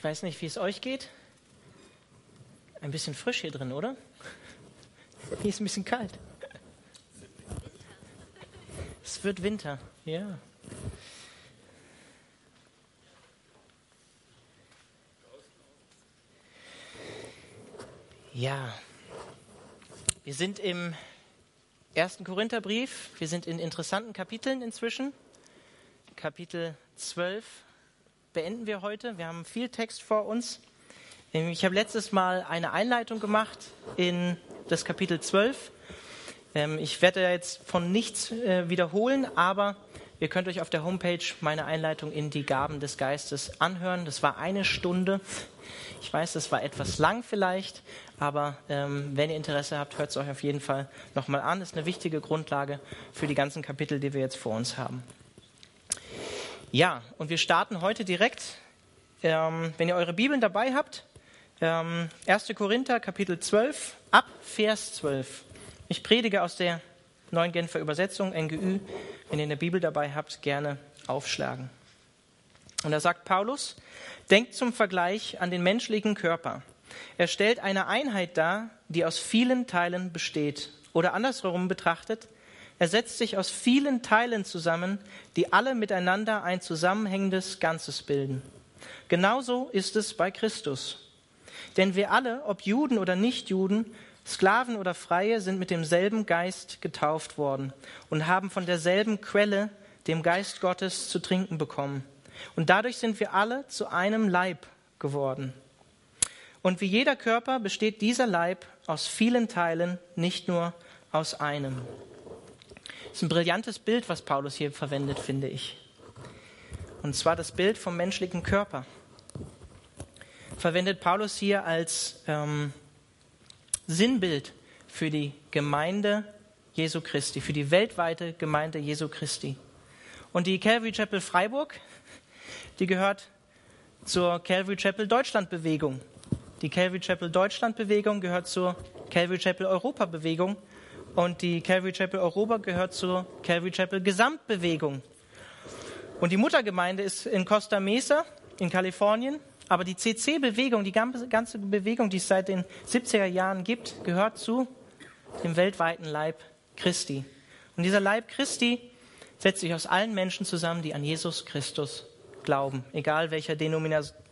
Ich weiß nicht, wie es euch geht. Ein bisschen frisch hier drin, oder? Hier ist ein bisschen kalt. Es wird Winter, ja. Ja, wir sind im ersten Korintherbrief. Wir sind in interessanten Kapiteln inzwischen. Kapitel 12 beenden wir heute. Wir haben viel Text vor uns. Ich habe letztes Mal eine Einleitung gemacht in das Kapitel 12. Ähm, ich werde jetzt von nichts äh, wiederholen, aber ihr könnt euch auf der Homepage meine Einleitung in die Gaben des Geistes anhören. Das war eine Stunde. Ich weiß, das war etwas lang vielleicht, aber ähm, wenn ihr Interesse habt, hört es euch auf jeden Fall nochmal an. Das ist eine wichtige Grundlage für die ganzen Kapitel, die wir jetzt vor uns haben. Ja, und wir starten heute direkt. Ähm, wenn ihr eure Bibeln dabei habt, ähm, 1. Korinther Kapitel 12 ab Vers 12. Ich predige aus der neuen Genfer Übersetzung, NGÜ. Wenn ihr eine Bibel dabei habt, gerne aufschlagen. Und da sagt Paulus, denkt zum Vergleich an den menschlichen Körper. Er stellt eine Einheit dar, die aus vielen Teilen besteht. Oder andersherum betrachtet, er setzt sich aus vielen Teilen zusammen, die alle miteinander ein zusammenhängendes Ganzes bilden. Genauso ist es bei Christus. Denn wir alle, ob Juden oder Nichtjuden, Sklaven oder Freie, sind mit demselben Geist getauft worden und haben von derselben Quelle, dem Geist Gottes, zu trinken bekommen. Und dadurch sind wir alle zu einem Leib geworden. Und wie jeder Körper besteht dieser Leib aus vielen Teilen, nicht nur aus einem. Das ist ein brillantes Bild, was Paulus hier verwendet, finde ich. Und zwar das Bild vom menschlichen Körper verwendet Paulus hier als ähm, Sinnbild für die Gemeinde Jesu Christi, für die weltweite Gemeinde Jesu Christi. Und die Calvary Chapel Freiburg, die gehört zur Calvary Chapel Deutschland Bewegung. Die Calvary Chapel Deutschland Bewegung gehört zur Calvary Chapel Europa Bewegung und die Calvary Chapel Europa gehört zur Calvary Chapel Gesamtbewegung. Und die Muttergemeinde ist in Costa Mesa in Kalifornien aber die CC-Bewegung, die ganze Bewegung, die es seit den 70er Jahren gibt, gehört zu dem weltweiten Leib Christi. Und dieser Leib Christi setzt sich aus allen Menschen zusammen, die an Jesus Christus glauben, egal welcher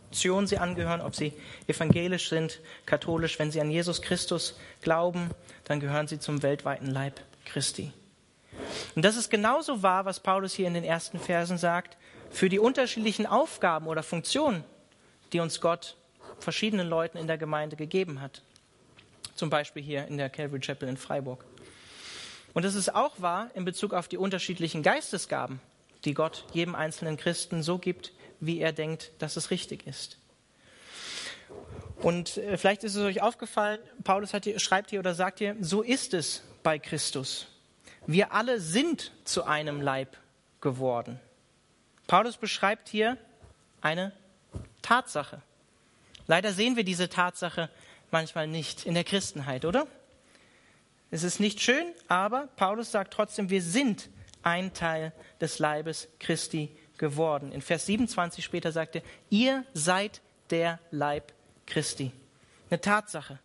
Denomination sie angehören, ob sie evangelisch sind, katholisch. Wenn sie an Jesus Christus glauben, dann gehören sie zum weltweiten Leib Christi. Und das ist genauso wahr, was Paulus hier in den ersten Versen sagt, für die unterschiedlichen Aufgaben oder Funktionen, die uns Gott verschiedenen Leuten in der Gemeinde gegeben hat. Zum Beispiel hier in der Calvary Chapel in Freiburg. Und es ist auch wahr in Bezug auf die unterschiedlichen Geistesgaben, die Gott jedem einzelnen Christen so gibt, wie er denkt, dass es richtig ist. Und äh, vielleicht ist es euch aufgefallen, Paulus hier, schreibt hier oder sagt hier, so ist es bei Christus. Wir alle sind zu einem Leib geworden. Paulus beschreibt hier eine Tatsache. Leider sehen wir diese Tatsache manchmal nicht in der Christenheit, oder? Es ist nicht schön, aber Paulus sagt trotzdem, wir sind ein Teil des Leibes Christi geworden. In Vers 27 später sagt er, ihr seid der Leib Christi. Eine Tatsache.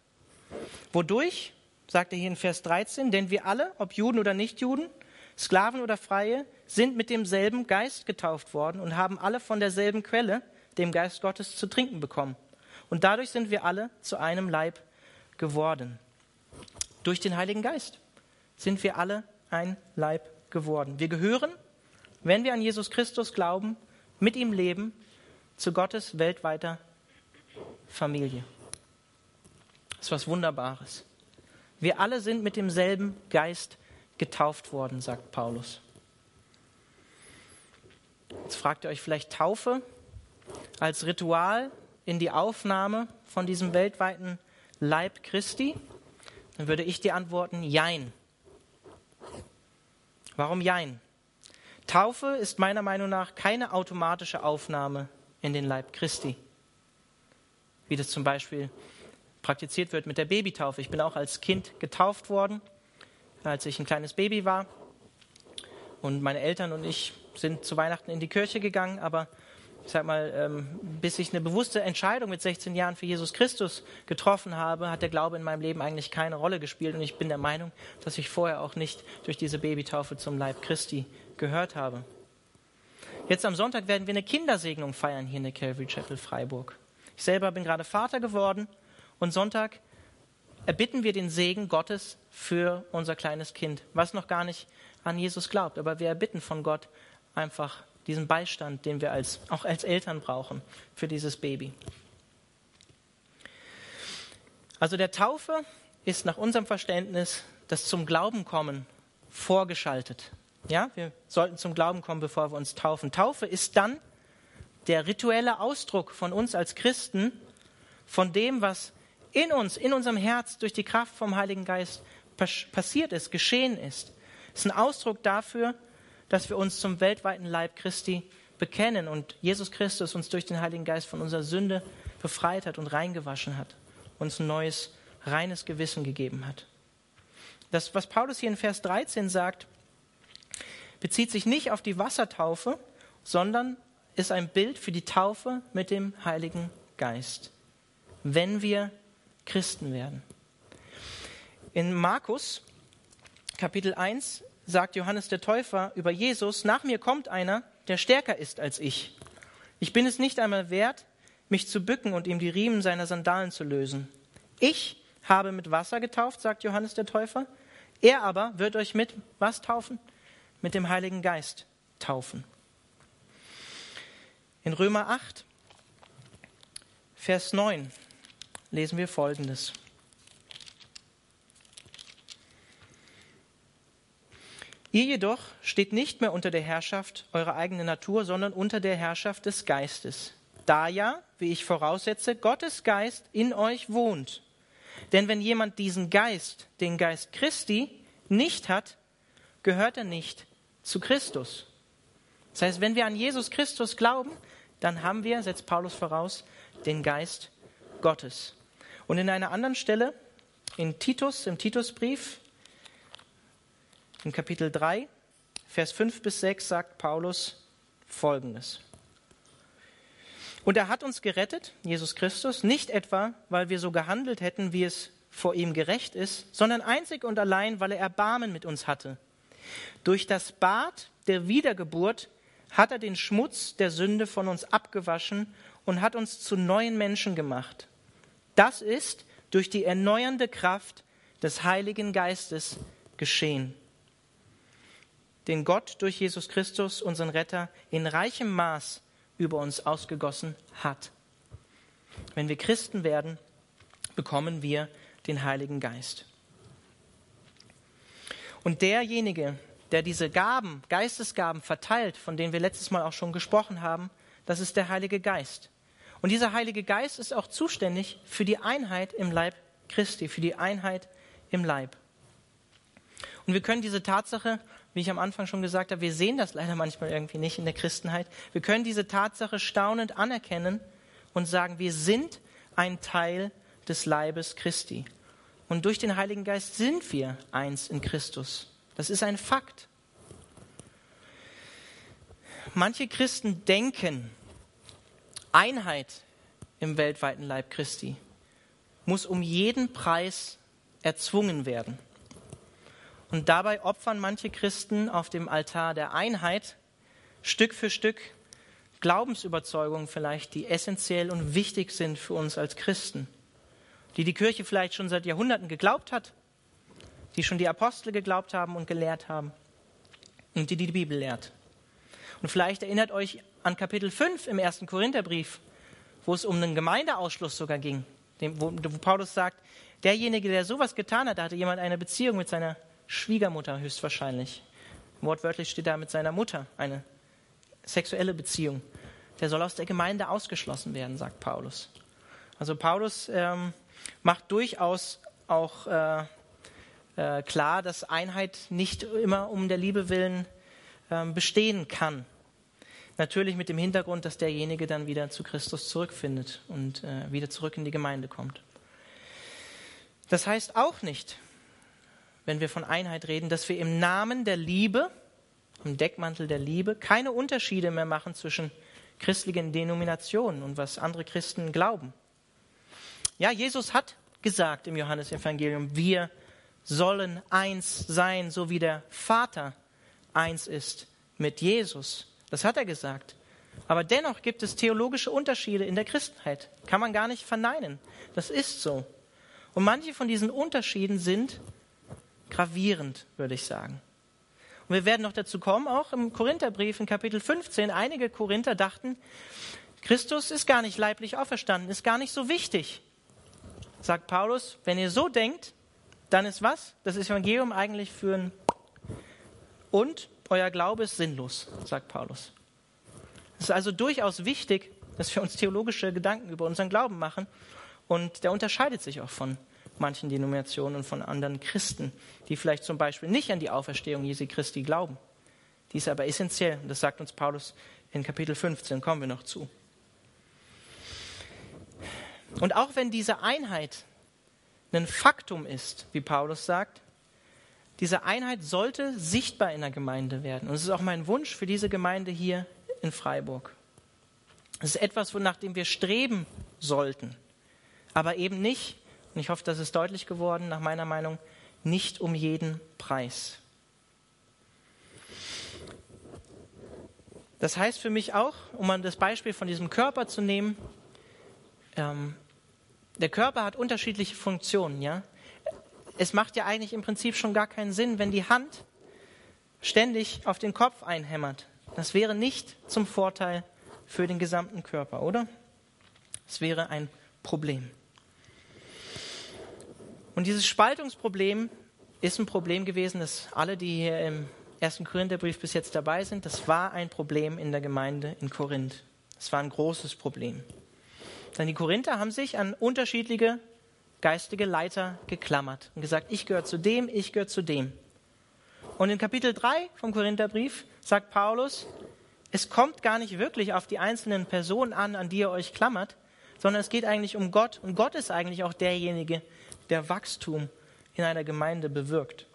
Wodurch? Sagt er hier in Vers 13, denn wir alle, ob Juden oder Nichtjuden, Sklaven oder Freie, sind mit demselben Geist getauft worden und haben alle von derselben Quelle, dem Geist Gottes zu trinken bekommen. Und dadurch sind wir alle zu einem Leib geworden. Durch den Heiligen Geist sind wir alle ein Leib geworden. Wir gehören, wenn wir an Jesus Christus glauben, mit ihm leben, zu Gottes weltweiter Familie. Das ist was Wunderbares. Wir alle sind mit demselben Geist getauft worden, sagt Paulus. Jetzt fragt ihr euch vielleicht Taufe als Ritual in die Aufnahme von diesem weltweiten Leib Christi? Dann würde ich dir antworten, Jein. Warum Jein? Taufe ist meiner Meinung nach keine automatische Aufnahme in den Leib Christi, wie das zum Beispiel praktiziert wird mit der Babytaufe. Ich bin auch als Kind getauft worden, als ich ein kleines Baby war. Und meine Eltern und ich sind zu Weihnachten in die Kirche gegangen, aber ich sag mal, ähm, bis ich eine bewusste Entscheidung mit 16 Jahren für Jesus Christus getroffen habe, hat der Glaube in meinem Leben eigentlich keine Rolle gespielt. Und ich bin der Meinung, dass ich vorher auch nicht durch diese Babytaufe zum Leib Christi gehört habe. Jetzt am Sonntag werden wir eine Kindersegnung feiern hier in der Calvary Chapel Freiburg. Ich selber bin gerade Vater geworden und Sonntag erbitten wir den Segen Gottes für unser kleines Kind, was noch gar nicht an Jesus glaubt. Aber wir erbitten von Gott einfach diesen Beistand, den wir als, auch als Eltern brauchen für dieses Baby. Also der Taufe ist nach unserem Verständnis das zum Glauben kommen vorgeschaltet. Ja, wir sollten zum Glauben kommen, bevor wir uns taufen. Taufe ist dann der rituelle Ausdruck von uns als Christen, von dem, was in uns, in unserem Herz durch die Kraft vom Heiligen Geist passiert ist, geschehen ist. Es ist ein Ausdruck dafür, dass wir uns zum weltweiten Leib Christi bekennen und Jesus Christus uns durch den Heiligen Geist von unserer Sünde befreit hat und reingewaschen hat, uns ein neues, reines Gewissen gegeben hat. Das, was Paulus hier in Vers 13 sagt, bezieht sich nicht auf die Wassertaufe, sondern ist ein Bild für die Taufe mit dem Heiligen Geist, wenn wir Christen werden. In Markus Kapitel 1 sagt Johannes der Täufer über Jesus, nach mir kommt einer, der stärker ist als ich. Ich bin es nicht einmal wert, mich zu bücken und ihm die Riemen seiner Sandalen zu lösen. Ich habe mit Wasser getauft, sagt Johannes der Täufer. Er aber wird euch mit was taufen? Mit dem Heiligen Geist taufen. In Römer 8, Vers 9 lesen wir Folgendes. Ihr jedoch steht nicht mehr unter der Herrschaft eurer eigenen Natur, sondern unter der Herrschaft des Geistes. Da ja, wie ich voraussetze, Gottes Geist in euch wohnt. Denn wenn jemand diesen Geist, den Geist Christi, nicht hat, gehört er nicht zu Christus. Das heißt, wenn wir an Jesus Christus glauben, dann haben wir, setzt Paulus voraus, den Geist Gottes. Und in einer anderen Stelle, in Titus, im Titusbrief, in Kapitel 3, Vers 5 bis 6 sagt Paulus Folgendes. Und er hat uns gerettet, Jesus Christus, nicht etwa, weil wir so gehandelt hätten, wie es vor ihm gerecht ist, sondern einzig und allein, weil er Erbarmen mit uns hatte. Durch das Bad der Wiedergeburt hat er den Schmutz der Sünde von uns abgewaschen und hat uns zu neuen Menschen gemacht. Das ist durch die erneuernde Kraft des Heiligen Geistes geschehen den Gott durch Jesus Christus, unseren Retter, in reichem Maß über uns ausgegossen hat. Wenn wir Christen werden, bekommen wir den Heiligen Geist. Und derjenige, der diese Gaben, Geistesgaben verteilt, von denen wir letztes Mal auch schon gesprochen haben, das ist der Heilige Geist. Und dieser Heilige Geist ist auch zuständig für die Einheit im Leib Christi, für die Einheit im Leib. Und wir können diese Tatsache wie ich am Anfang schon gesagt habe, wir sehen das leider manchmal irgendwie nicht in der Christenheit. Wir können diese Tatsache staunend anerkennen und sagen, wir sind ein Teil des Leibes Christi. Und durch den Heiligen Geist sind wir eins in Christus. Das ist ein Fakt. Manche Christen denken, Einheit im weltweiten Leib Christi muss um jeden Preis erzwungen werden. Und dabei opfern manche Christen auf dem Altar der Einheit Stück für Stück Glaubensüberzeugungen vielleicht, die essentiell und wichtig sind für uns als Christen, die die Kirche vielleicht schon seit Jahrhunderten geglaubt hat, die schon die Apostel geglaubt haben und gelehrt haben und die die Bibel lehrt. Und vielleicht erinnert euch an Kapitel 5 im ersten Korintherbrief, wo es um einen Gemeindeausschluss sogar ging, wo, wo Paulus sagt, derjenige, der sowas getan hat, da hatte jemand eine Beziehung mit seiner Schwiegermutter höchstwahrscheinlich. Wortwörtlich steht da mit seiner Mutter eine sexuelle Beziehung. Der soll aus der Gemeinde ausgeschlossen werden, sagt Paulus. Also Paulus ähm, macht durchaus auch äh, äh, klar, dass Einheit nicht immer um der Liebe willen äh, bestehen kann. Natürlich mit dem Hintergrund, dass derjenige dann wieder zu Christus zurückfindet und äh, wieder zurück in die Gemeinde kommt. Das heißt auch nicht, wenn wir von Einheit reden, dass wir im Namen der Liebe, im Deckmantel der Liebe, keine Unterschiede mehr machen zwischen christlichen Denominationen und was andere Christen glauben. Ja, Jesus hat gesagt im Johannesevangelium, wir sollen eins sein, so wie der Vater eins ist mit Jesus. Das hat er gesagt. Aber dennoch gibt es theologische Unterschiede in der Christenheit. Kann man gar nicht verneinen. Das ist so. Und manche von diesen Unterschieden sind gravierend, würde ich sagen. Und wir werden noch dazu kommen, auch im Korintherbrief in Kapitel 15, einige Korinther dachten, Christus ist gar nicht leiblich auferstanden, ist gar nicht so wichtig. Sagt Paulus, wenn ihr so denkt, dann ist was? Das Evangelium eigentlich für ein und euer Glaube ist sinnlos, sagt Paulus. Es ist also durchaus wichtig, dass wir uns theologische Gedanken über unseren Glauben machen. Und der unterscheidet sich auch von manchen Denominationen und von anderen Christen, die vielleicht zum Beispiel nicht an die Auferstehung Jesu Christi glauben. Die ist aber essentiell. Und das sagt uns Paulus in Kapitel 15. Kommen wir noch zu. Und auch wenn diese Einheit ein Faktum ist, wie Paulus sagt, diese Einheit sollte sichtbar in der Gemeinde werden. Und es ist auch mein Wunsch für diese Gemeinde hier in Freiburg. Es ist etwas, wonach dem wir streben sollten, aber eben nicht, und ich hoffe, das ist deutlich geworden, nach meiner Meinung, nicht um jeden Preis. Das heißt für mich auch, um mal das Beispiel von diesem Körper zu nehmen, ähm, der Körper hat unterschiedliche Funktionen, ja. Es macht ja eigentlich im Prinzip schon gar keinen Sinn, wenn die Hand ständig auf den Kopf einhämmert. Das wäre nicht zum Vorteil für den gesamten Körper, oder? Es wäre ein Problem. Und dieses Spaltungsproblem ist ein Problem gewesen, dass alle, die hier im ersten Korintherbrief bis jetzt dabei sind, das war ein Problem in der Gemeinde in Korinth. Das war ein großes Problem. Denn die Korinther haben sich an unterschiedliche geistige Leiter geklammert und gesagt, ich gehöre zu dem, ich gehöre zu dem. Und in Kapitel 3 vom Korintherbrief sagt Paulus, es kommt gar nicht wirklich auf die einzelnen Personen an, an die ihr euch klammert, sondern es geht eigentlich um Gott. Und Gott ist eigentlich auch derjenige, der Wachstum in einer Gemeinde bewirkt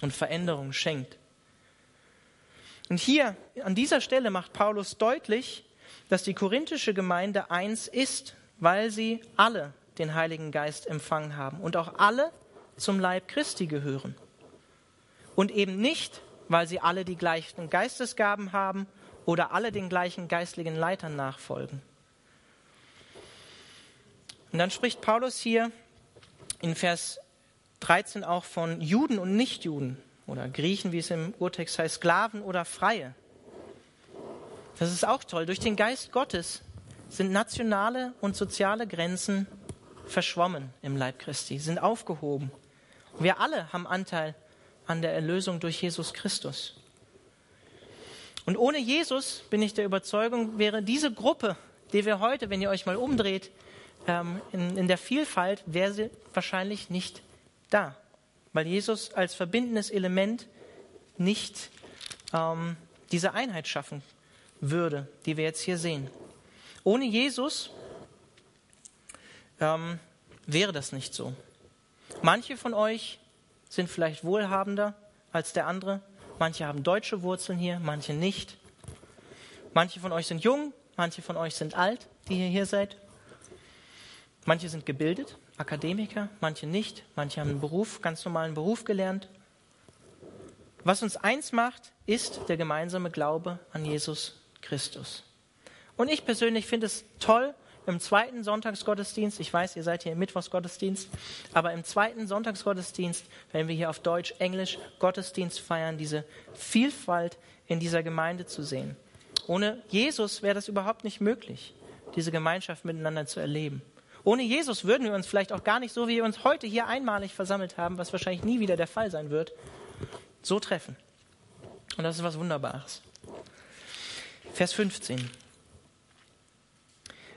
und Veränderung schenkt. Und hier an dieser Stelle macht Paulus deutlich, dass die korinthische Gemeinde eins ist, weil sie alle den Heiligen Geist empfangen haben und auch alle zum Leib Christi gehören. Und eben nicht, weil sie alle die gleichen Geistesgaben haben oder alle den gleichen geistlichen Leitern nachfolgen. Und dann spricht Paulus hier in Vers 13 auch von Juden und Nichtjuden oder Griechen, wie es im Urtext heißt, Sklaven oder Freie. Das ist auch toll. Durch den Geist Gottes sind nationale und soziale Grenzen verschwommen im Leib Christi, sind aufgehoben. wir alle haben Anteil an der Erlösung durch Jesus Christus. Und ohne Jesus, bin ich der Überzeugung, wäre diese Gruppe, die wir heute, wenn ihr euch mal umdreht, ähm, in, der Vielfalt, wäre sie wahrscheinlich nicht da. Weil Jesus als verbindendes Element nicht ähm, diese Einheit schaffen würde, die wir jetzt hier sehen. Ohne Jesus ähm, wäre das nicht so. Manche von euch sind vielleicht wohlhabender als der andere. Manche haben deutsche Wurzeln hier, manche nicht. Manche von euch sind jung, manche von euch sind alt, die ihr hier seid. Manche sind gebildet, Akademiker, manche nicht. Manche haben einen Beruf, ganz normalen Beruf gelernt. Was uns eins macht, ist der gemeinsame Glaube an Jesus Christus. Und ich persönlich finde es toll, im zweiten Sonntagsgottesdienst, ich weiß, ihr seid hier im Mittwochsgottesdienst, aber im zweiten Sonntagsgottesdienst, wenn wir hier auf Deutsch, Englisch Gottesdienst feiern, diese Vielfalt in dieser Gemeinde zu sehen. Ohne Jesus wäre das überhaupt nicht möglich, diese Gemeinschaft miteinander zu erleben. Ohne Jesus würden wir uns vielleicht auch gar nicht so, wie wir uns heute hier einmalig versammelt haben, was wahrscheinlich nie wieder der Fall sein wird, so treffen. Und das ist was Wunderbares. Vers 15.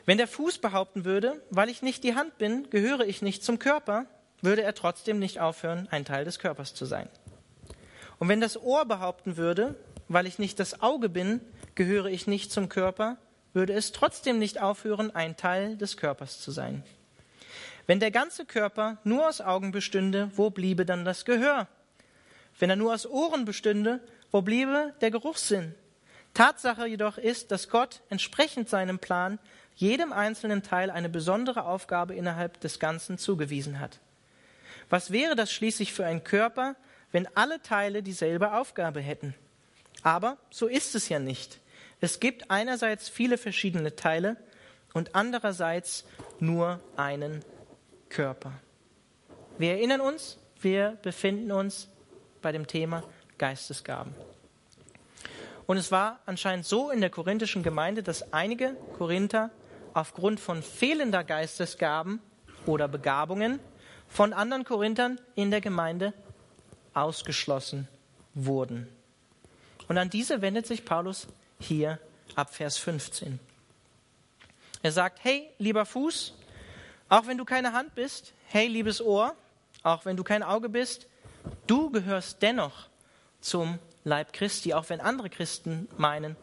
Wenn der Fuß behaupten würde, weil ich nicht die Hand bin, gehöre ich nicht zum Körper, würde er trotzdem nicht aufhören, ein Teil des Körpers zu sein. Und wenn das Ohr behaupten würde, weil ich nicht das Auge bin, gehöre ich nicht zum Körper, würde es trotzdem nicht aufhören, ein Teil des Körpers zu sein. Wenn der ganze Körper nur aus Augen bestünde, wo bliebe dann das Gehör? Wenn er nur aus Ohren bestünde, wo bliebe der Geruchssinn? Tatsache jedoch ist, dass Gott entsprechend seinem Plan jedem einzelnen Teil eine besondere Aufgabe innerhalb des Ganzen zugewiesen hat. Was wäre das schließlich für ein Körper, wenn alle Teile dieselbe Aufgabe hätten? Aber so ist es ja nicht. Es gibt einerseits viele verschiedene Teile und andererseits nur einen Körper. Wir erinnern uns, wir befinden uns bei dem Thema Geistesgaben. Und es war anscheinend so in der korinthischen Gemeinde, dass einige Korinther aufgrund von fehlender Geistesgaben oder Begabungen von anderen Korinthern in der Gemeinde ausgeschlossen wurden. Und an diese wendet sich Paulus hier ab Vers 15. Er sagt, hey, lieber Fuß, auch wenn du keine Hand bist, hey, liebes Ohr, auch wenn du kein Auge bist, du gehörst dennoch zum Leib Christi, auch wenn andere Christen meinen,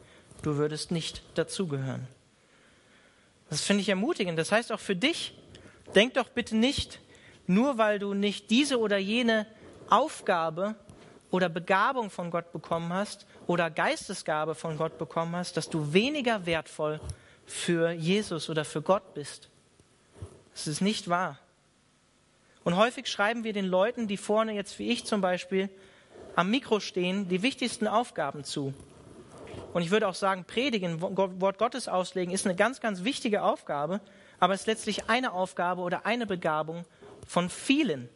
du würdest nicht dazugehören. Das finde ich ermutigend. Das heißt auch für dich, denk doch bitte nicht, nur weil du nicht diese oder jene Aufgabe oder Begabung von Gott bekommen hast oder Geistesgabe von Gott bekommen hast, dass du weniger wertvoll für Jesus oder für Gott bist. Das ist nicht wahr. Und häufig schreiben wir den Leuten, die vorne jetzt wie ich zum Beispiel am Mikro stehen, die wichtigsten Aufgaben zu. Und ich würde auch sagen, predigen, Wort Gottes auslegen, ist eine ganz, ganz wichtige Aufgabe, aber es ist letztlich eine Aufgabe oder eine Begabung von vielen.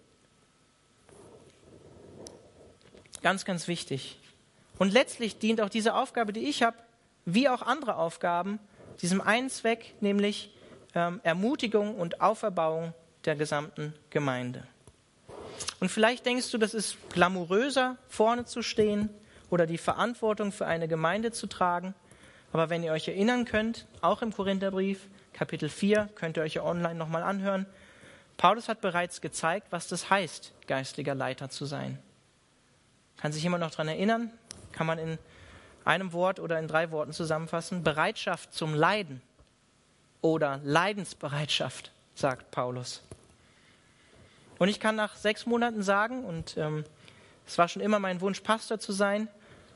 Ganz, ganz wichtig. Und letztlich dient auch diese Aufgabe, die ich habe, wie auch andere Aufgaben, diesem einen Zweck, nämlich ähm, Ermutigung und Auferbauung der gesamten Gemeinde. Und vielleicht denkst du, das ist glamouröser, vorne zu stehen oder die Verantwortung für eine Gemeinde zu tragen. Aber wenn ihr euch erinnern könnt, auch im Korintherbrief, Kapitel 4, könnt ihr euch ja online nochmal anhören, Paulus hat bereits gezeigt, was das heißt, geistlicher Leiter zu sein. Kann sich jemand noch daran erinnern? Kann man in einem Wort oder in drei Worten zusammenfassen? Bereitschaft zum Leiden oder Leidensbereitschaft, sagt Paulus. Und ich kann nach sechs Monaten sagen, und ähm, es war schon immer mein Wunsch, Pastor zu sein,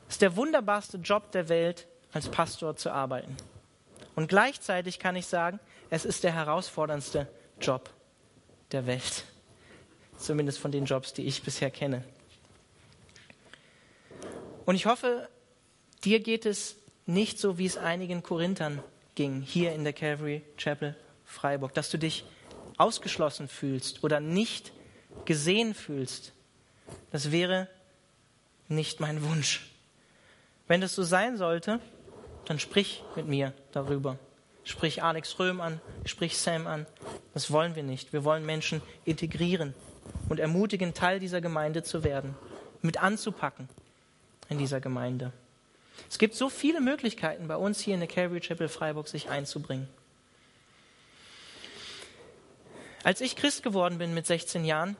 es ist der wunderbarste Job der Welt, als Pastor zu arbeiten. Und gleichzeitig kann ich sagen, es ist der herausforderndste Job der Welt. Zumindest von den Jobs, die ich bisher kenne. Und ich hoffe, dir geht es nicht so, wie es einigen Korinthern ging, hier in der Calvary Chapel Freiburg, dass du dich ausgeschlossen fühlst oder nicht gesehen fühlst. Das wäre nicht mein Wunsch. Wenn das so sein sollte, dann sprich mit mir darüber. Sprich Alex Röhm an, sprich Sam an. Das wollen wir nicht. Wir wollen Menschen integrieren und ermutigen, Teil dieser Gemeinde zu werden, mit anzupacken in dieser Gemeinde. Es gibt so viele Möglichkeiten bei uns hier in der Calvary Chapel Freiburg, sich einzubringen. Als ich Christ geworden bin mit 16 Jahren,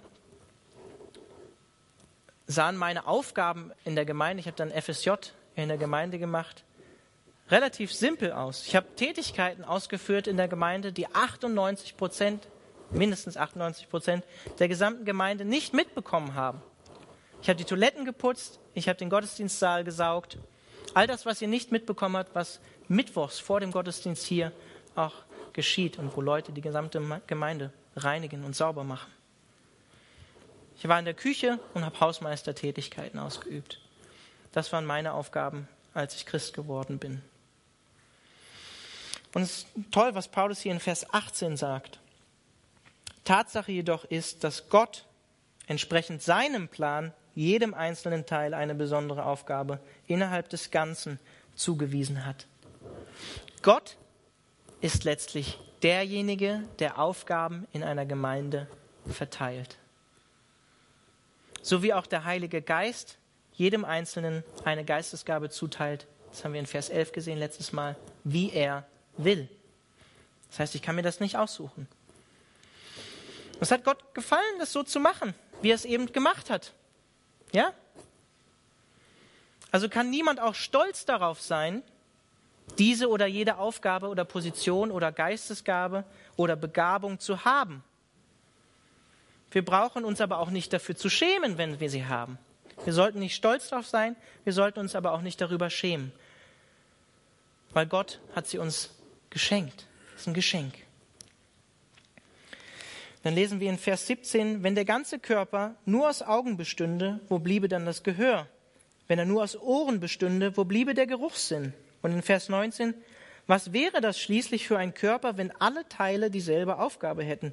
sahen meine Aufgaben in der Gemeinde, ich habe dann FSJ in der Gemeinde gemacht, relativ simpel aus. Ich habe Tätigkeiten ausgeführt in der Gemeinde, die 98 Prozent, mindestens 98 Prozent der gesamten Gemeinde nicht mitbekommen haben. Ich habe die Toiletten geputzt, ich habe den Gottesdienstsaal gesaugt. All das, was ihr nicht mitbekommen habt, was mittwochs vor dem Gottesdienst hier auch geschieht und wo Leute die gesamte Gemeinde reinigen und sauber machen. Ich war in der Küche und habe Hausmeistertätigkeiten ausgeübt. Das waren meine Aufgaben, als ich Christ geworden bin. Und es ist toll, was Paulus hier in Vers 18 sagt. Tatsache jedoch ist, dass Gott entsprechend seinem Plan jedem einzelnen Teil eine besondere Aufgabe innerhalb des Ganzen zugewiesen hat. Gott ist letztlich derjenige, der Aufgaben in einer Gemeinde verteilt. So wie auch der Heilige Geist jedem Einzelnen eine Geistesgabe zuteilt, das haben wir in Vers 11 gesehen letztes Mal, wie er will. Das heißt, ich kann mir das nicht aussuchen. Es hat Gott gefallen, das so zu machen, wie er es eben gemacht hat. Ja? Also kann niemand auch stolz darauf sein, diese oder jede Aufgabe oder Position oder Geistesgabe oder Begabung zu haben. Wir brauchen uns aber auch nicht dafür zu schämen, wenn wir sie haben. Wir sollten nicht stolz darauf sein, wir sollten uns aber auch nicht darüber schämen. weil Gott hat sie uns geschenkt. Das ist ein Geschenk. Dann lesen wir in Vers 17, wenn der ganze Körper nur aus Augen bestünde, wo bliebe dann das Gehör? Wenn er nur aus Ohren bestünde, wo bliebe der Geruchssinn? Und in Vers 19, was wäre das schließlich für ein Körper, wenn alle Teile dieselbe Aufgabe hätten?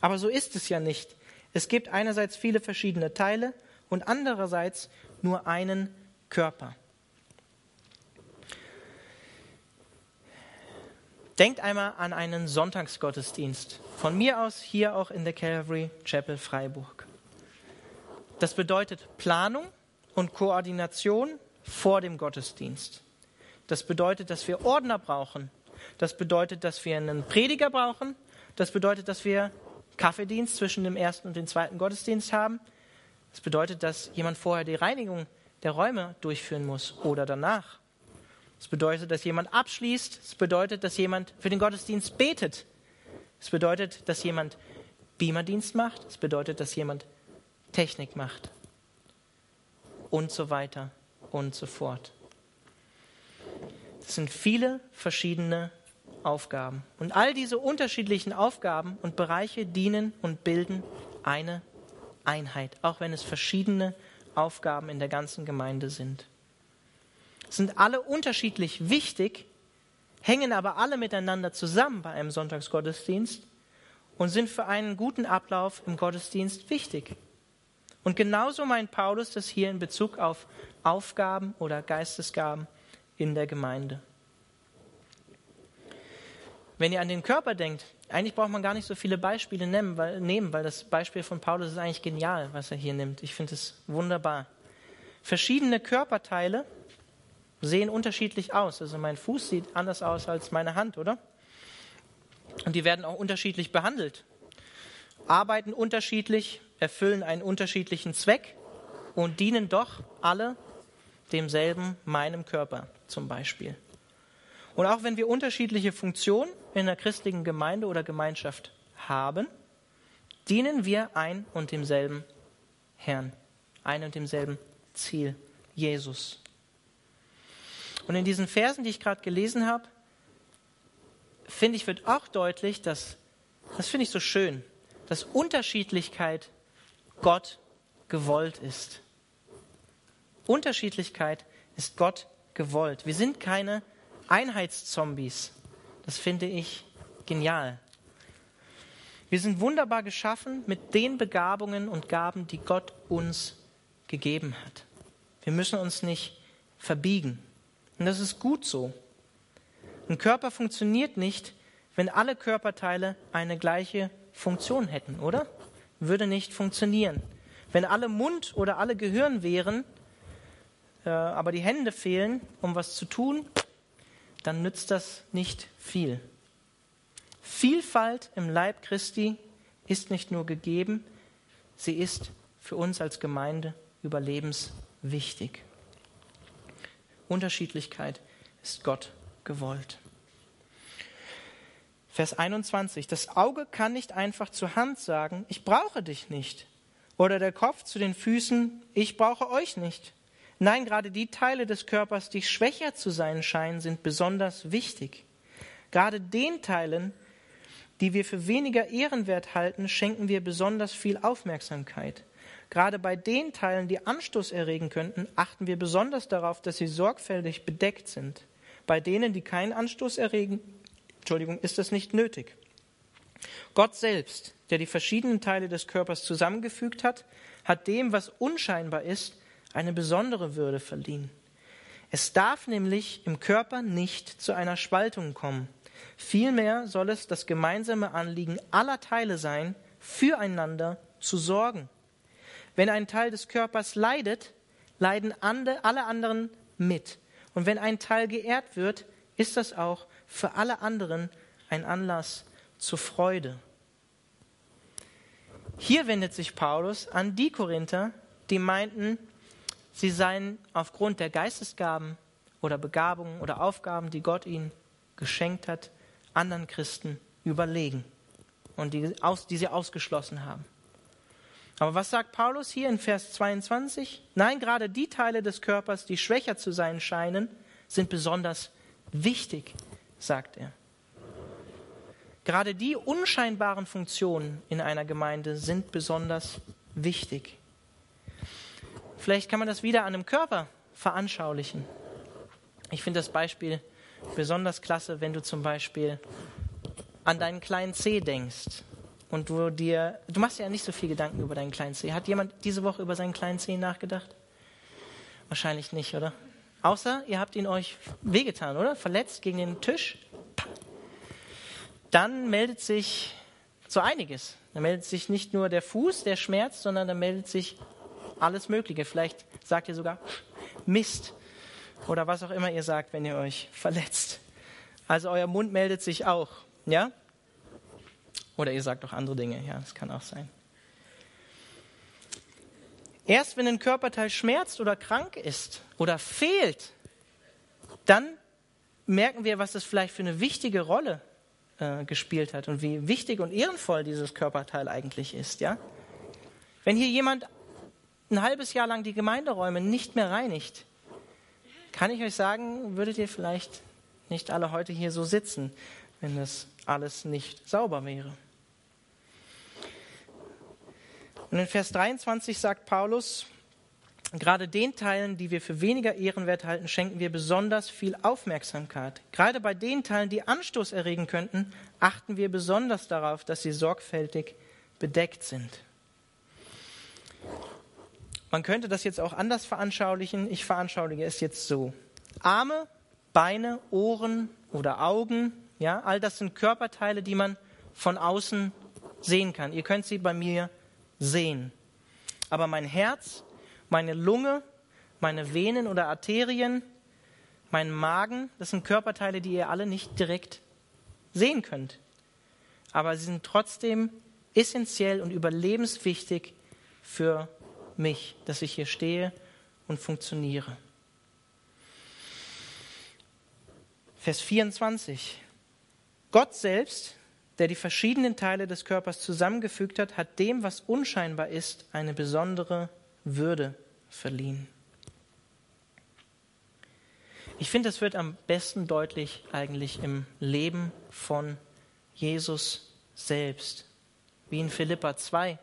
Aber so ist es ja nicht. Es gibt einerseits viele verschiedene Teile und andererseits nur einen Körper. Denkt einmal an einen Sonntagsgottesdienst. Von mir aus hier auch in der Calvary Chapel Freiburg. Das bedeutet Planung und Koordination vor dem Gottesdienst. Das bedeutet, dass wir Ordner brauchen. Das bedeutet, dass wir einen Prediger brauchen. Das bedeutet, dass wir Kaffeedienst zwischen dem ersten und dem zweiten Gottesdienst haben. Das bedeutet, dass jemand vorher die Reinigung der Räume durchführen muss oder danach. Es bedeutet, dass jemand abschließt. Es bedeutet, dass jemand für den Gottesdienst betet. Es bedeutet, dass jemand Beamerdienst macht. Es bedeutet, dass jemand Technik macht. Und so weiter und so fort. Es sind viele verschiedene Aufgaben. Und all diese unterschiedlichen Aufgaben und Bereiche dienen und bilden eine Einheit, auch wenn es verschiedene Aufgaben in der ganzen Gemeinde sind sind alle unterschiedlich wichtig, hängen aber alle miteinander zusammen bei einem Sonntagsgottesdienst und sind für einen guten Ablauf im Gottesdienst wichtig. Und genauso meint Paulus das hier in Bezug auf Aufgaben oder Geistesgaben in der Gemeinde. Wenn ihr an den Körper denkt, eigentlich braucht man gar nicht so viele Beispiele nehmen weil, nehmen, weil das Beispiel von Paulus ist eigentlich genial, was er hier nimmt. Ich finde es wunderbar. Verschiedene Körperteile sehen unterschiedlich aus. Also mein Fuß sieht anders aus als meine Hand, oder? Und die werden auch unterschiedlich behandelt, arbeiten unterschiedlich, erfüllen einen unterschiedlichen Zweck und dienen doch alle demselben meinem Körper zum Beispiel. Und auch wenn wir unterschiedliche Funktionen in der christlichen Gemeinde oder Gemeinschaft haben, dienen wir ein und demselben Herrn, ein und demselben Ziel, Jesus. Und in diesen Versen, die ich gerade gelesen habe, finde ich, wird auch deutlich, dass, das finde ich so schön, dass Unterschiedlichkeit Gott gewollt ist. Unterschiedlichkeit ist Gott gewollt. Wir sind keine Einheitszombies. Das finde ich genial. Wir sind wunderbar geschaffen mit den Begabungen und Gaben, die Gott uns gegeben hat. Wir müssen uns nicht verbiegen. Und das ist gut so. Ein Körper funktioniert nicht, wenn alle Körperteile eine gleiche Funktion hätten, oder? Würde nicht funktionieren. Wenn alle Mund oder alle Gehirn wären, äh, aber die Hände fehlen, um was zu tun, dann nützt das nicht viel. Vielfalt im Leib Christi ist nicht nur gegeben, sie ist für uns als Gemeinde überlebenswichtig. Unterschiedlichkeit ist Gott gewollt. Vers 21. Das Auge kann nicht einfach zur Hand sagen, ich brauche dich nicht. Oder der Kopf zu den Füßen, ich brauche euch nicht. Nein, gerade die Teile des Körpers, die schwächer zu sein scheinen, sind besonders wichtig. Gerade den Teilen, die wir für weniger ehrenwert halten, schenken wir besonders viel Aufmerksamkeit. Gerade bei den Teilen, die Anstoß erregen könnten, achten wir besonders darauf, dass sie sorgfältig bedeckt sind. Bei denen, die keinen Anstoß erregen, Entschuldigung, ist das nicht nötig. Gott selbst, der die verschiedenen Teile des Körpers zusammengefügt hat, hat dem, was unscheinbar ist, eine besondere Würde verliehen. Es darf nämlich im Körper nicht zu einer Spaltung kommen. Vielmehr soll es das gemeinsame Anliegen aller Teile sein, füreinander zu sorgen. Wenn ein Teil des Körpers leidet, leiden alle anderen mit. Und wenn ein Teil geehrt wird, ist das auch für alle anderen ein Anlass zur Freude. Hier wendet sich Paulus an die Korinther, die meinten, sie seien aufgrund der Geistesgaben oder Begabungen oder Aufgaben, die Gott ihnen geschenkt hat, anderen Christen überlegen und die, die sie ausgeschlossen haben. Aber was sagt Paulus hier in Vers 22? Nein, gerade die Teile des Körpers, die schwächer zu sein scheinen, sind besonders wichtig, sagt er. Gerade die unscheinbaren Funktionen in einer Gemeinde sind besonders wichtig. Vielleicht kann man das wieder an einem Körper veranschaulichen. Ich finde das Beispiel besonders klasse, wenn du zum Beispiel an deinen kleinen C denkst und du dir, du machst ja nicht so viel Gedanken über deinen kleinen C. Hat jemand diese Woche über seinen kleinen C nachgedacht? Wahrscheinlich nicht, oder? Außer ihr habt ihn euch wehgetan, oder? Verletzt gegen den Tisch. Dann meldet sich so einiges. Da meldet sich nicht nur der Fuß, der schmerzt, sondern da meldet sich alles Mögliche. Vielleicht sagt ihr sogar Mist oder was auch immer ihr sagt, wenn ihr euch verletzt. Also euer Mund meldet sich auch, ja? Oder ihr sagt auch andere Dinge, ja, das kann auch sein. Erst wenn ein Körperteil schmerzt oder krank ist oder fehlt, dann merken wir, was das vielleicht für eine wichtige Rolle äh, gespielt hat und wie wichtig und ehrenvoll dieses Körperteil eigentlich ist. Ja? Wenn hier jemand ein halbes Jahr lang die Gemeinderäume nicht mehr reinigt, kann ich euch sagen, würdet ihr vielleicht nicht alle heute hier so sitzen, wenn das alles nicht sauber wäre. Und in Vers 23 sagt Paulus, gerade den Teilen, die wir für weniger ehrenwert halten, schenken wir besonders viel Aufmerksamkeit. Gerade bei den Teilen, die Anstoß erregen könnten, achten wir besonders darauf, dass sie sorgfältig bedeckt sind. Man könnte das jetzt auch anders veranschaulichen. Ich veranschauliche es jetzt so. Arme, Beine, Ohren oder Augen, ja, all das sind Körperteile, die man von außen sehen kann. Ihr könnt sie bei mir sehen. Aber mein Herz, meine Lunge, meine Venen oder Arterien, mein Magen, das sind Körperteile, die ihr alle nicht direkt sehen könnt. Aber sie sind trotzdem essentiell und überlebenswichtig für mich, dass ich hier stehe und funktioniere. Vers 24. Gott selbst, der die verschiedenen Teile des Körpers zusammengefügt hat, hat dem, was unscheinbar ist, eine besondere Würde verliehen. Ich finde, das wird am besten deutlich eigentlich im Leben von Jesus selbst, wie in Philippa 2,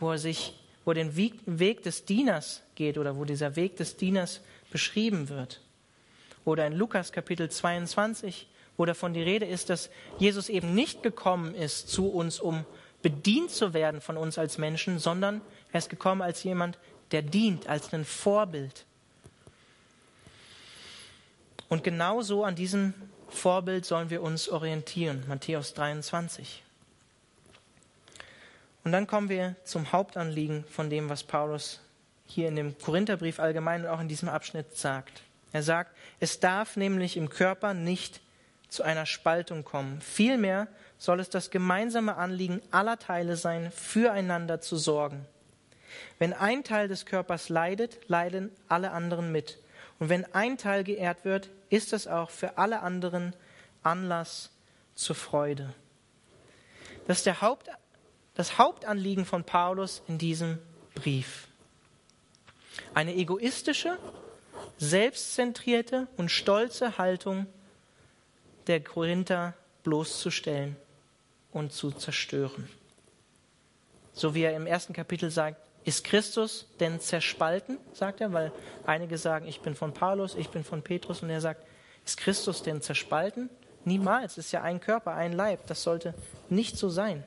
wo er sich wo er den Weg des Dieners geht oder wo dieser Weg des Dieners beschrieben wird. Oder in Lukas Kapitel 22, wo davon die Rede ist, dass Jesus eben nicht gekommen ist zu uns, um bedient zu werden von uns als Menschen, sondern er ist gekommen als jemand, der dient, als ein Vorbild. Und genauso an diesem Vorbild sollen wir uns orientieren. Matthäus 23. Und dann kommen wir zum Hauptanliegen von dem, was Paulus hier in dem Korintherbrief allgemein und auch in diesem Abschnitt sagt. Er sagt, es darf nämlich im Körper nicht zu einer Spaltung kommen. Vielmehr soll es das gemeinsame Anliegen aller Teile sein, füreinander zu sorgen. Wenn ein Teil des Körpers leidet, leiden alle anderen mit. Und wenn ein Teil geehrt wird, ist es auch für alle anderen Anlass zur Freude. Das ist der Haupt, das Hauptanliegen von Paulus in diesem Brief. Eine egoistische, selbstzentrierte und stolze Haltung der Korinther bloßzustellen und zu zerstören. So wie er im ersten Kapitel sagt, ist Christus denn zerspalten, sagt er, weil einige sagen, ich bin von Paulus, ich bin von Petrus und er sagt, ist Christus denn zerspalten? Niemals, ist ja ein Körper, ein Leib, das sollte nicht so sein.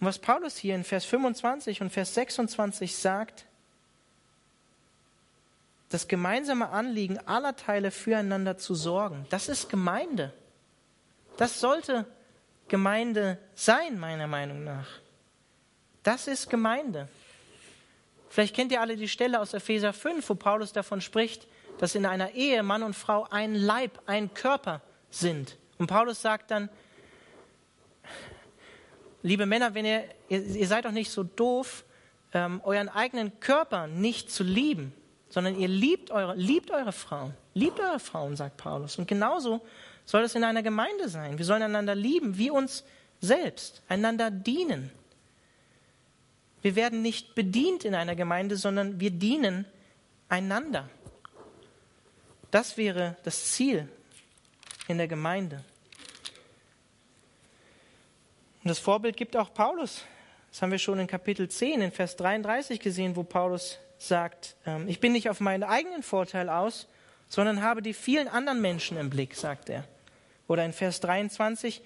Und was Paulus hier in Vers 25 und Vers 26 sagt, das gemeinsame Anliegen aller Teile füreinander zu sorgen, das ist Gemeinde. Das sollte Gemeinde sein, meiner Meinung nach. Das ist Gemeinde. Vielleicht kennt ihr alle die Stelle aus Epheser 5, wo Paulus davon spricht, dass in einer Ehe Mann und Frau ein Leib, ein Körper sind. Und Paulus sagt dann, liebe Männer, wenn ihr, ihr, ihr seid doch nicht so doof, ähm, euren eigenen Körper nicht zu lieben, sondern ihr liebt eure, liebt eure Frauen. Liebt eure Frauen, sagt Paulus. Und genauso soll es in einer Gemeinde sein. Wir sollen einander lieben wie uns selbst, einander dienen. Wir werden nicht bedient in einer Gemeinde, sondern wir dienen einander. Das wäre das Ziel in der Gemeinde. Und das Vorbild gibt auch Paulus. Das haben wir schon in Kapitel 10, in Vers 33 gesehen, wo Paulus sagt, ähm, ich bin nicht auf meinen eigenen Vorteil aus, sondern habe die vielen anderen Menschen im Blick, sagt er. Oder in Vers 23,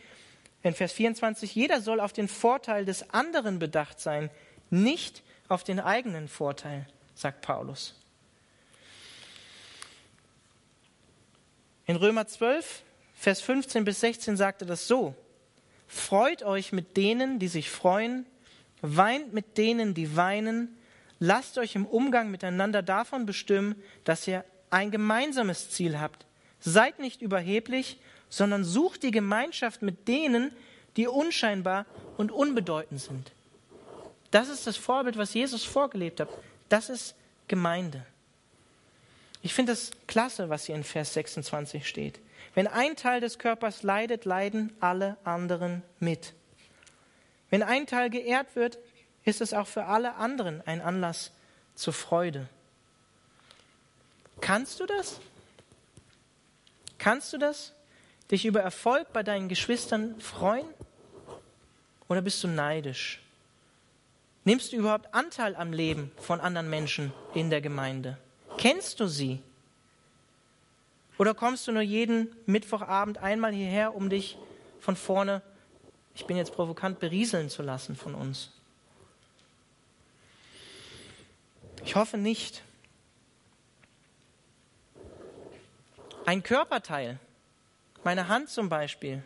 in Vers 24, jeder soll auf den Vorteil des anderen bedacht sein, nicht auf den eigenen Vorteil, sagt Paulus. In Römer 12, Vers 15 bis 16 sagt er das so. Freut euch mit denen, die sich freuen, weint mit denen, die weinen, lasst euch im Umgang miteinander davon bestimmen, dass ihr ein gemeinsames Ziel habt. Seid nicht überheblich, sondern sucht die Gemeinschaft mit denen, die unscheinbar und unbedeutend sind. Das ist das Vorbild, was Jesus vorgelebt hat. Das ist Gemeinde. Ich finde es klasse, was hier in Vers 26 steht. Wenn ein Teil des Körpers leidet, leiden alle anderen mit. Wenn ein Teil geehrt wird, ist es auch für alle anderen ein Anlass zur Freude. Kannst du das? Kannst du das? Dich über Erfolg bei deinen Geschwistern freuen? Oder bist du neidisch? Nimmst du überhaupt Anteil am Leben von anderen Menschen in der Gemeinde? Kennst du sie? Oder kommst du nur jeden Mittwochabend einmal hierher, um dich von vorne, ich bin jetzt provokant, berieseln zu lassen von uns? Ich hoffe nicht. Ein Körperteil, meine Hand zum Beispiel,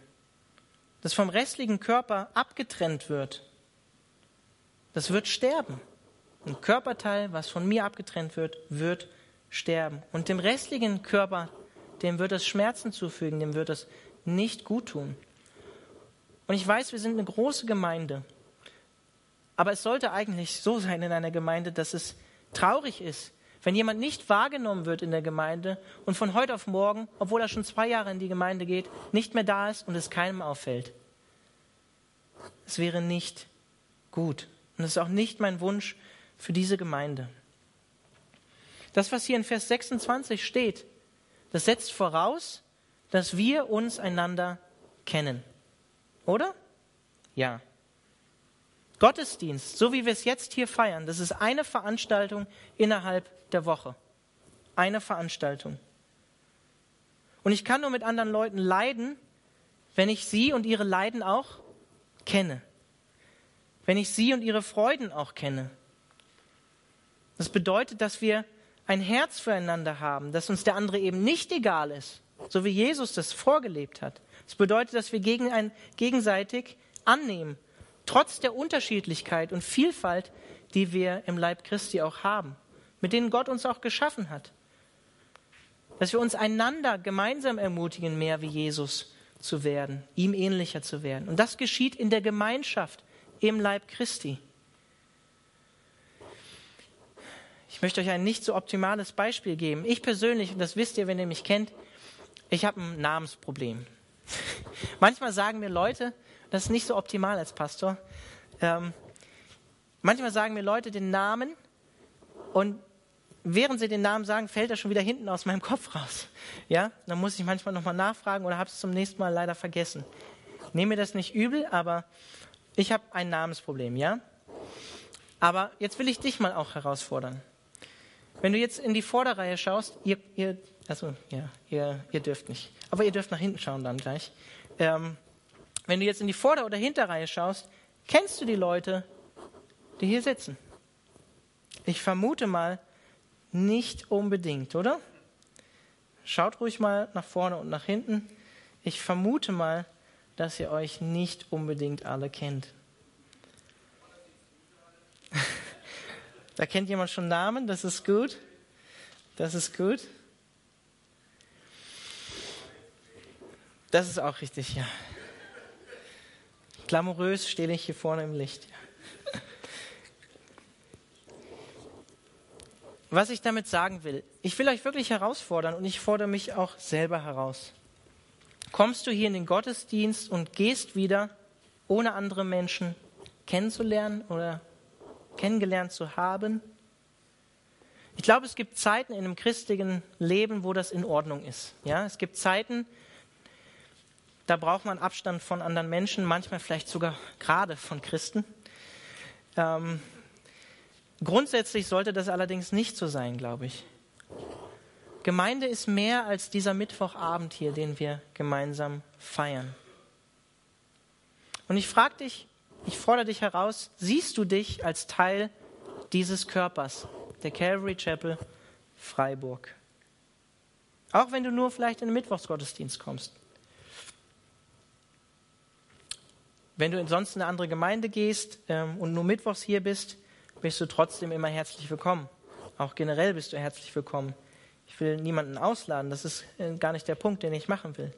das vom restlichen Körper abgetrennt wird, das wird sterben. Ein Körperteil, was von mir abgetrennt wird, wird sterben. Und dem restlichen Körper, dem wird es Schmerzen zufügen, dem wird es nicht gut tun. Und ich weiß, wir sind eine große Gemeinde. Aber es sollte eigentlich so sein in einer Gemeinde, dass es traurig ist, wenn jemand nicht wahrgenommen wird in der Gemeinde und von heute auf morgen, obwohl er schon zwei Jahre in die Gemeinde geht, nicht mehr da ist und es keinem auffällt. Es wäre nicht gut. Und das ist auch nicht mein Wunsch für diese Gemeinde. Das, was hier in Vers 26 steht, das setzt voraus, dass wir uns einander kennen. Oder? Ja. Gottesdienst, so wie wir es jetzt hier feiern, das ist eine Veranstaltung innerhalb der Woche. Eine Veranstaltung. Und ich kann nur mit anderen Leuten leiden, wenn ich sie und ihre Leiden auch kenne. Wenn ich sie und ihre Freuden auch kenne. Das bedeutet, dass wir ein Herz füreinander haben, dass uns der andere eben nicht egal ist, so wie Jesus das vorgelebt hat. Das bedeutet, dass wir gegen ein, gegenseitig annehmen, trotz der Unterschiedlichkeit und Vielfalt, die wir im Leib Christi auch haben, mit denen Gott uns auch geschaffen hat. Dass wir uns einander gemeinsam ermutigen, mehr wie Jesus zu werden, ihm ähnlicher zu werden. Und das geschieht in der Gemeinschaft im Leib Christi. Ich möchte euch ein nicht so optimales Beispiel geben. Ich persönlich, und das wisst ihr, wenn ihr mich kennt, ich habe ein Namensproblem. manchmal sagen mir Leute, das ist nicht so optimal als Pastor, ähm, manchmal sagen mir Leute den Namen und während sie den Namen sagen, fällt er schon wieder hinten aus meinem Kopf raus. Ja, dann muss ich manchmal nochmal nachfragen oder habe es zum nächsten Mal leider vergessen. Nehme mir das nicht übel, aber ich habe ein Namensproblem, ja? Aber jetzt will ich dich mal auch herausfordern. Wenn du jetzt in die Vorderreihe schaust, ihr, ihr also ja, ihr, ihr dürft nicht, aber ihr dürft nach hinten schauen dann gleich. Ähm, wenn du jetzt in die Vorder- oder Hinterreihe schaust, kennst du die Leute, die hier sitzen? Ich vermute mal, nicht unbedingt, oder? Schaut ruhig mal nach vorne und nach hinten. Ich vermute mal, dass ihr euch nicht unbedingt alle kennt. Da kennt jemand schon Namen, das ist gut. Das ist gut. Das ist auch richtig, ja. Glamourös stehe ich hier vorne im Licht. Ja. Was ich damit sagen will, ich will euch wirklich herausfordern und ich fordere mich auch selber heraus. Kommst du hier in den Gottesdienst und gehst wieder, ohne andere Menschen kennenzulernen oder kennengelernt zu haben? Ich glaube, es gibt Zeiten in einem christlichen Leben, wo das in Ordnung ist. Ja, es gibt Zeiten, da braucht man Abstand von anderen Menschen, manchmal vielleicht sogar gerade von Christen. Ähm, grundsätzlich sollte das allerdings nicht so sein, glaube ich. Gemeinde ist mehr als dieser Mittwochabend hier, den wir gemeinsam feiern. Und ich frage dich, ich fordere dich heraus, siehst du dich als Teil dieses Körpers, der Calvary Chapel Freiburg? Auch wenn du nur vielleicht in den Mittwochsgottesdienst kommst. Wenn du sonst in eine andere Gemeinde gehst ähm, und nur Mittwochs hier bist, bist du trotzdem immer herzlich willkommen. Auch generell bist du herzlich willkommen. Ich will niemanden ausladen, das ist äh, gar nicht der Punkt, den ich machen will.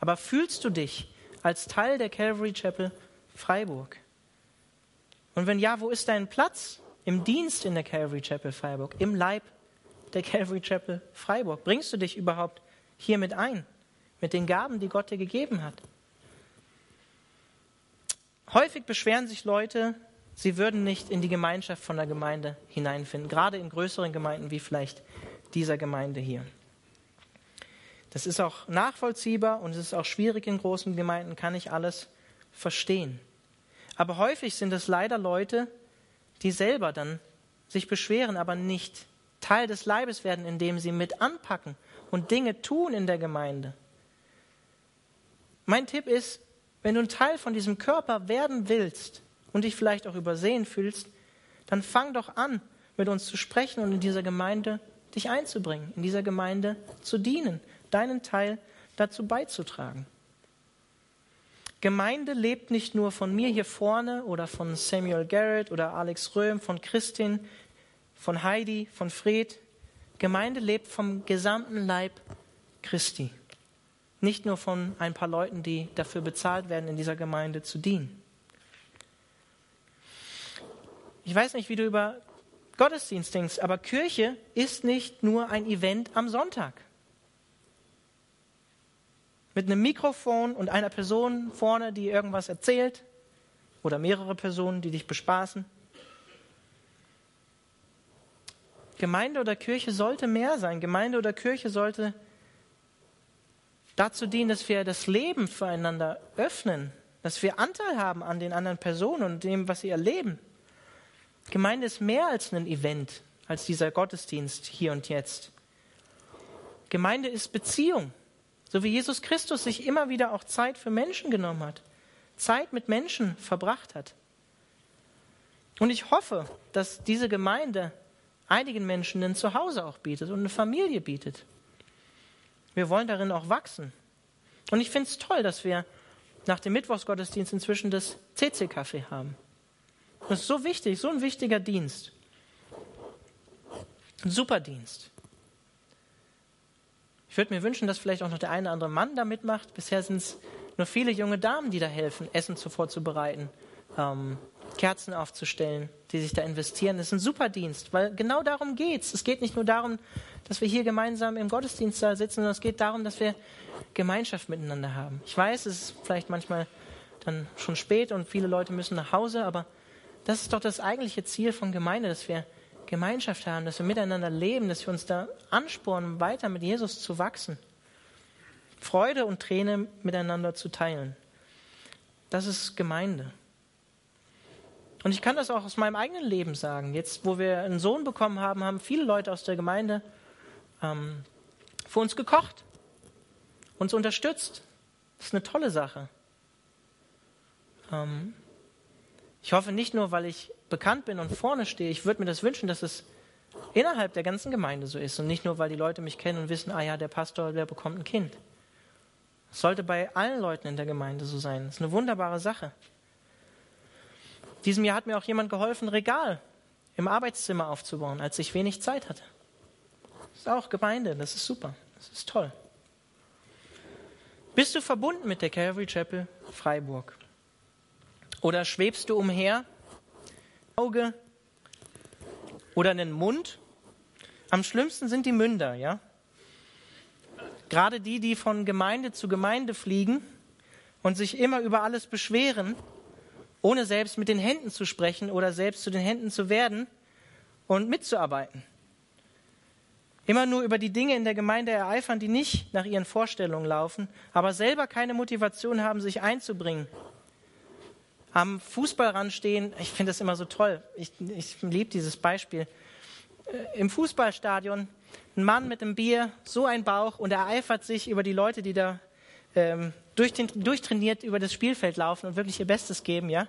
Aber fühlst du dich als Teil der Calvary Chapel Freiburg? Und wenn ja, wo ist dein Platz im Dienst in der Calvary Chapel Freiburg, im Leib der Calvary Chapel Freiburg? Bringst du dich überhaupt hier mit ein, mit den Gaben, die Gott dir gegeben hat? Häufig beschweren sich Leute, sie würden nicht in die Gemeinschaft von der Gemeinde hineinfinden, gerade in größeren Gemeinden wie vielleicht dieser Gemeinde hier. Das ist auch nachvollziehbar und es ist auch schwierig in großen Gemeinden, kann ich alles verstehen. Aber häufig sind es leider Leute, die selber dann sich beschweren, aber nicht Teil des Leibes werden, indem sie mit anpacken und Dinge tun in der Gemeinde. Mein Tipp ist, wenn du ein Teil von diesem Körper werden willst und dich vielleicht auch übersehen fühlst, dann fang doch an, mit uns zu sprechen und in dieser Gemeinde dich einzubringen, in dieser Gemeinde zu dienen, deinen Teil dazu beizutragen. Gemeinde lebt nicht nur von mir hier vorne oder von Samuel Garrett oder Alex Röhm, von Christin, von Heidi, von Fred. Gemeinde lebt vom gesamten Leib Christi. Nicht nur von ein paar Leuten, die dafür bezahlt werden, in dieser Gemeinde zu dienen. Ich weiß nicht, wie du über Gottesdienst denkst, aber Kirche ist nicht nur ein Event am Sonntag mit einem Mikrofon und einer Person vorne, die irgendwas erzählt, oder mehrere Personen, die dich bespaßen. Gemeinde oder Kirche sollte mehr sein. Gemeinde oder Kirche sollte dazu dienen, dass wir das Leben füreinander öffnen, dass wir Anteil haben an den anderen Personen und dem, was sie erleben. Gemeinde ist mehr als ein Event, als dieser Gottesdienst hier und jetzt. Gemeinde ist Beziehung. So wie Jesus Christus sich immer wieder auch Zeit für Menschen genommen hat, Zeit mit Menschen verbracht hat. Und ich hoffe, dass diese Gemeinde einigen Menschen ein Zuhause auch bietet und eine Familie bietet. Wir wollen darin auch wachsen. Und ich finde es toll, dass wir nach dem Mittwochsgottesdienst inzwischen das CC-Café haben. Das ist so wichtig, so ein wichtiger Dienst. Ein super Dienst. Ich würde mir wünschen, dass vielleicht auch noch der eine oder andere Mann da mitmacht. Bisher sind es nur viele junge Damen, die da helfen, Essen vorzubereiten, ähm, Kerzen aufzustellen, die sich da investieren. Das ist ein super Dienst, weil genau darum geht es. Es geht nicht nur darum, dass wir hier gemeinsam im Gottesdienstsaal sitzen, sondern es geht darum, dass wir Gemeinschaft miteinander haben. Ich weiß, es ist vielleicht manchmal dann schon spät und viele Leute müssen nach Hause, aber das ist doch das eigentliche Ziel von Gemeinde, dass wir Gemeinschaft haben, dass wir miteinander leben, dass wir uns da anspornen, weiter mit Jesus zu wachsen. Freude und Tränen miteinander zu teilen. Das ist Gemeinde. Und ich kann das auch aus meinem eigenen Leben sagen. Jetzt, wo wir einen Sohn bekommen haben, haben viele Leute aus der Gemeinde ähm, für uns gekocht, uns unterstützt. Das ist eine tolle Sache. Ähm, ich hoffe nicht nur, weil ich bekannt bin und vorne stehe. Ich würde mir das wünschen, dass es innerhalb der ganzen Gemeinde so ist und nicht nur, weil die Leute mich kennen und wissen, ah ja, der Pastor, der bekommt ein Kind. Es sollte bei allen Leuten in der Gemeinde so sein. Das ist eine wunderbare Sache. Diesem Jahr hat mir auch jemand geholfen, Regal im Arbeitszimmer aufzubauen, als ich wenig Zeit hatte. Das ist auch Gemeinde, das ist super, das ist toll. Bist du verbunden mit der Calvary Chapel Freiburg? Oder schwebst du umher? Auge oder einen Mund? Am schlimmsten sind die Münder, ja? Gerade die, die von Gemeinde zu Gemeinde fliegen und sich immer über alles beschweren, ohne selbst mit den Händen zu sprechen oder selbst zu den Händen zu werden und mitzuarbeiten. Immer nur über die Dinge in der Gemeinde ereifern, die nicht nach ihren Vorstellungen laufen, aber selber keine Motivation haben, sich einzubringen. Am Fußballrand stehen, ich finde das immer so toll, ich, ich liebe dieses Beispiel. Äh, Im Fußballstadion ein Mann mit einem Bier, so ein Bauch und er eifert sich über die Leute, die da ähm, durch den, durchtrainiert über das Spielfeld laufen und wirklich ihr Bestes geben, ja.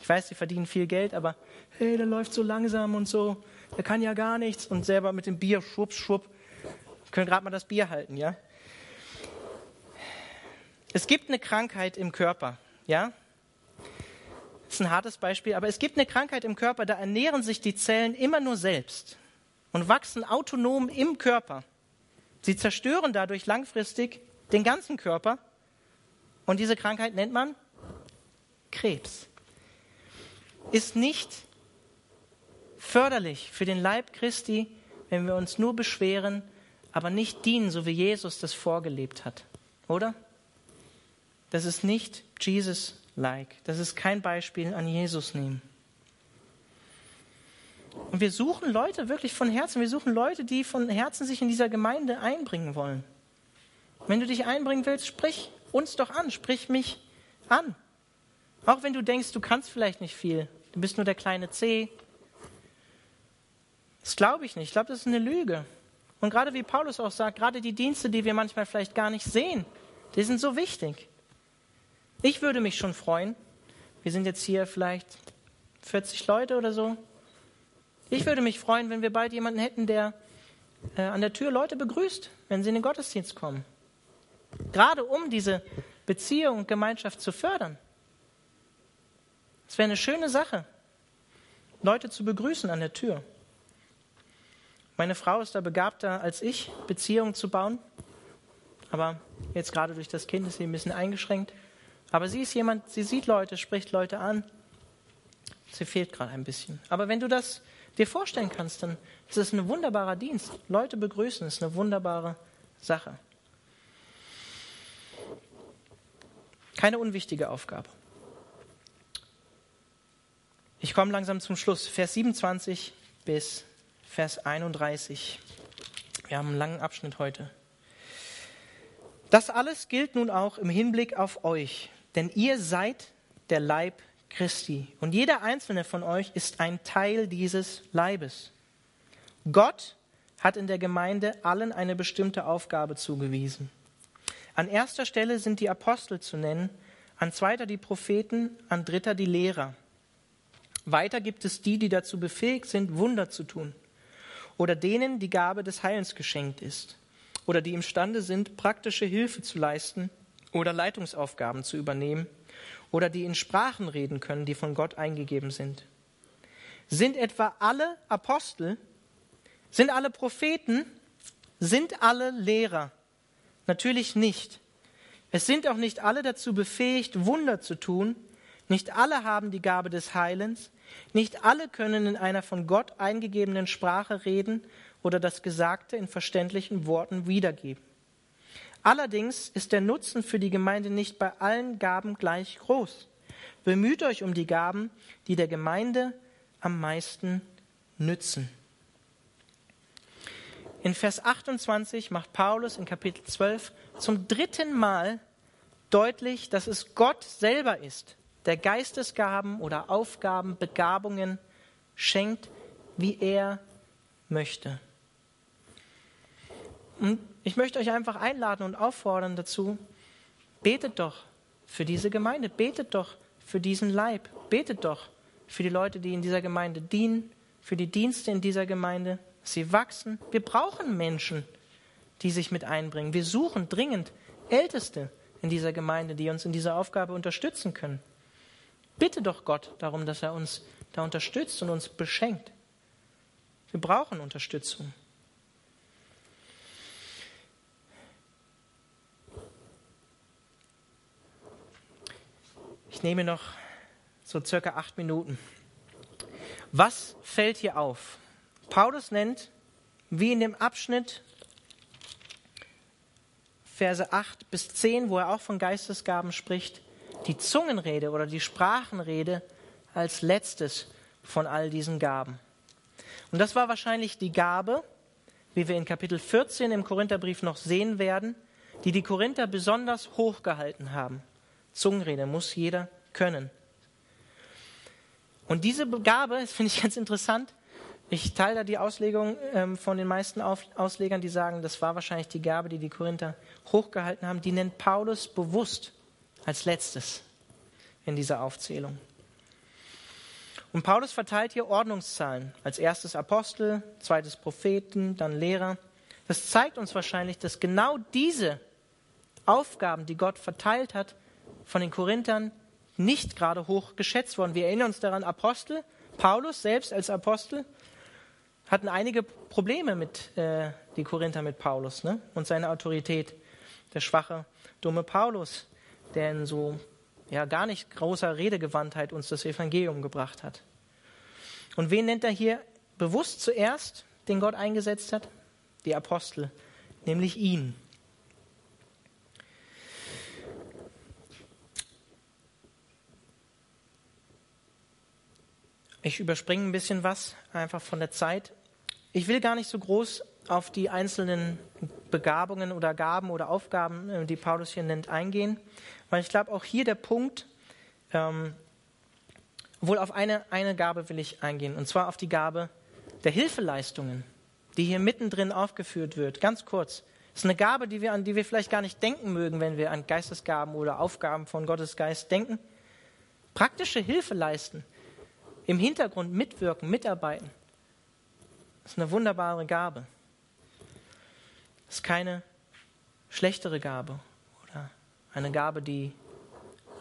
Ich weiß, sie verdienen viel Geld, aber hey, der läuft so langsam und so, der kann ja gar nichts und selber mit dem Bier, schwupp, schwupp, können gerade mal das Bier halten, ja. Es gibt eine Krankheit im Körper, ja. Das ist ein hartes Beispiel, aber es gibt eine Krankheit im Körper, da ernähren sich die Zellen immer nur selbst und wachsen autonom im Körper. Sie zerstören dadurch langfristig den ganzen Körper und diese Krankheit nennt man Krebs. Ist nicht förderlich für den Leib Christi, wenn wir uns nur beschweren, aber nicht dienen, so wie Jesus das vorgelebt hat. Oder? Das ist nicht Jesus-like. Das ist kein Beispiel an Jesus nehmen. Und wir suchen Leute wirklich von Herzen. Wir suchen Leute, die von Herzen sich in dieser Gemeinde einbringen wollen. Wenn du dich einbringen willst, sprich uns doch an, sprich mich an. Auch wenn du denkst, du kannst vielleicht nicht viel, du bist nur der kleine C. Das glaube ich nicht. Ich glaube, das ist eine Lüge. Und gerade wie Paulus auch sagt, gerade die Dienste, die wir manchmal vielleicht gar nicht sehen, die sind so wichtig. Ich würde mich schon freuen. Wir sind jetzt hier vielleicht 40 Leute oder so. Ich würde mich freuen, wenn wir bald jemanden hätten, der äh, an der Tür Leute begrüßt, wenn sie in den Gottesdienst kommen. Gerade um diese Beziehung und Gemeinschaft zu fördern. Es wäre eine schöne Sache, Leute zu begrüßen an der Tür. Meine Frau ist da begabter als ich, Beziehungen zu bauen. Aber jetzt gerade durch das Kind ist sie ein bisschen eingeschränkt. Aber sie ist jemand, sie sieht Leute, spricht Leute an. Sie fehlt gerade ein bisschen. Aber wenn du das dir vorstellen kannst, dann ist es ein wunderbarer Dienst. Leute begrüßen ist eine wunderbare Sache. Keine unwichtige Aufgabe. Ich komme langsam zum Schluss. Vers 27 bis Vers 31. Wir haben einen langen Abschnitt heute. Das alles gilt nun auch im Hinblick auf euch, denn ihr seid der Leib Christi und jeder einzelne von euch ist ein Teil dieses Leibes. Gott hat in der Gemeinde allen eine bestimmte Aufgabe zugewiesen. An erster Stelle sind die Apostel zu nennen, an zweiter die Propheten, an dritter die Lehrer. Weiter gibt es die, die dazu befähigt sind, Wunder zu tun, oder denen die Gabe des Heilens geschenkt ist, oder die imstande sind, praktische Hilfe zu leisten oder Leitungsaufgaben zu übernehmen, oder die in Sprachen reden können, die von Gott eingegeben sind. Sind etwa alle Apostel, sind alle Propheten, sind alle Lehrer? Natürlich nicht. Es sind auch nicht alle dazu befähigt, Wunder zu tun. Nicht alle haben die Gabe des Heilens. Nicht alle können in einer von Gott eingegebenen Sprache reden oder das Gesagte in verständlichen Worten wiedergeben. Allerdings ist der Nutzen für die Gemeinde nicht bei allen Gaben gleich groß. Bemüht euch um die Gaben, die der Gemeinde am meisten nützen. In Vers 28 macht Paulus in Kapitel 12 zum dritten Mal deutlich, dass es Gott selber ist, der Geistesgaben oder Aufgaben, Begabungen schenkt, wie er möchte. Und ich möchte euch einfach einladen und auffordern dazu, betet doch für diese Gemeinde, betet doch für diesen Leib, betet doch für die Leute, die in dieser Gemeinde dienen, für die Dienste in dieser Gemeinde, sie wachsen. Wir brauchen Menschen, die sich mit einbringen. Wir suchen dringend Älteste in dieser Gemeinde, die uns in dieser Aufgabe unterstützen können. Bitte doch Gott darum, dass er uns da unterstützt und uns beschenkt. Wir brauchen Unterstützung. Ich nehme noch so circa acht Minuten. Was fällt hier auf? Paulus nennt, wie in dem Abschnitt Verse 8 bis 10, wo er auch von Geistesgaben spricht, die Zungenrede oder die Sprachenrede als letztes von all diesen Gaben. Und das war wahrscheinlich die Gabe, wie wir in Kapitel 14 im Korintherbrief noch sehen werden, die die Korinther besonders hochgehalten haben. Zungenrede muss jeder können. Und diese Gabe, das finde ich ganz interessant, ich teile da die Auslegung ähm, von den meisten Auf Auslegern, die sagen, das war wahrscheinlich die Gabe, die die Korinther hochgehalten haben. Die nennt Paulus bewusst als letztes in dieser Aufzählung. Und Paulus verteilt hier Ordnungszahlen. Als erstes Apostel, zweites Propheten, dann Lehrer. Das zeigt uns wahrscheinlich, dass genau diese Aufgaben, die Gott verteilt hat, von den Korinthern nicht gerade hoch geschätzt wurden. Wir erinnern uns daran, Apostel, Paulus selbst als Apostel, hatten einige Probleme mit äh, die Korinther mit Paulus ne? und seiner Autorität. Der schwache, dumme Paulus, der in so ja gar nicht großer Redegewandtheit uns das Evangelium gebracht hat. Und wen nennt er hier bewusst zuerst, den Gott eingesetzt hat? Die Apostel, nämlich ihn. Ich überspringe ein bisschen was, einfach von der Zeit. Ich will gar nicht so groß auf die einzelnen Begabungen oder Gaben oder Aufgaben, äh, die Paulus hier nennt, eingehen, weil ich glaube, auch hier der Punkt, ähm, wohl auf eine, eine Gabe will ich eingehen, und zwar auf die Gabe der Hilfeleistungen, die hier mittendrin aufgeführt wird. Ganz kurz. Das ist eine Gabe, die wir, an die wir vielleicht gar nicht denken mögen, wenn wir an Geistesgaben oder Aufgaben von Gottes Geist denken. Praktische Hilfe leisten, im Hintergrund mitwirken, mitarbeiten. Das ist eine wunderbare Gabe. Das ist keine schlechtere Gabe oder eine Gabe, die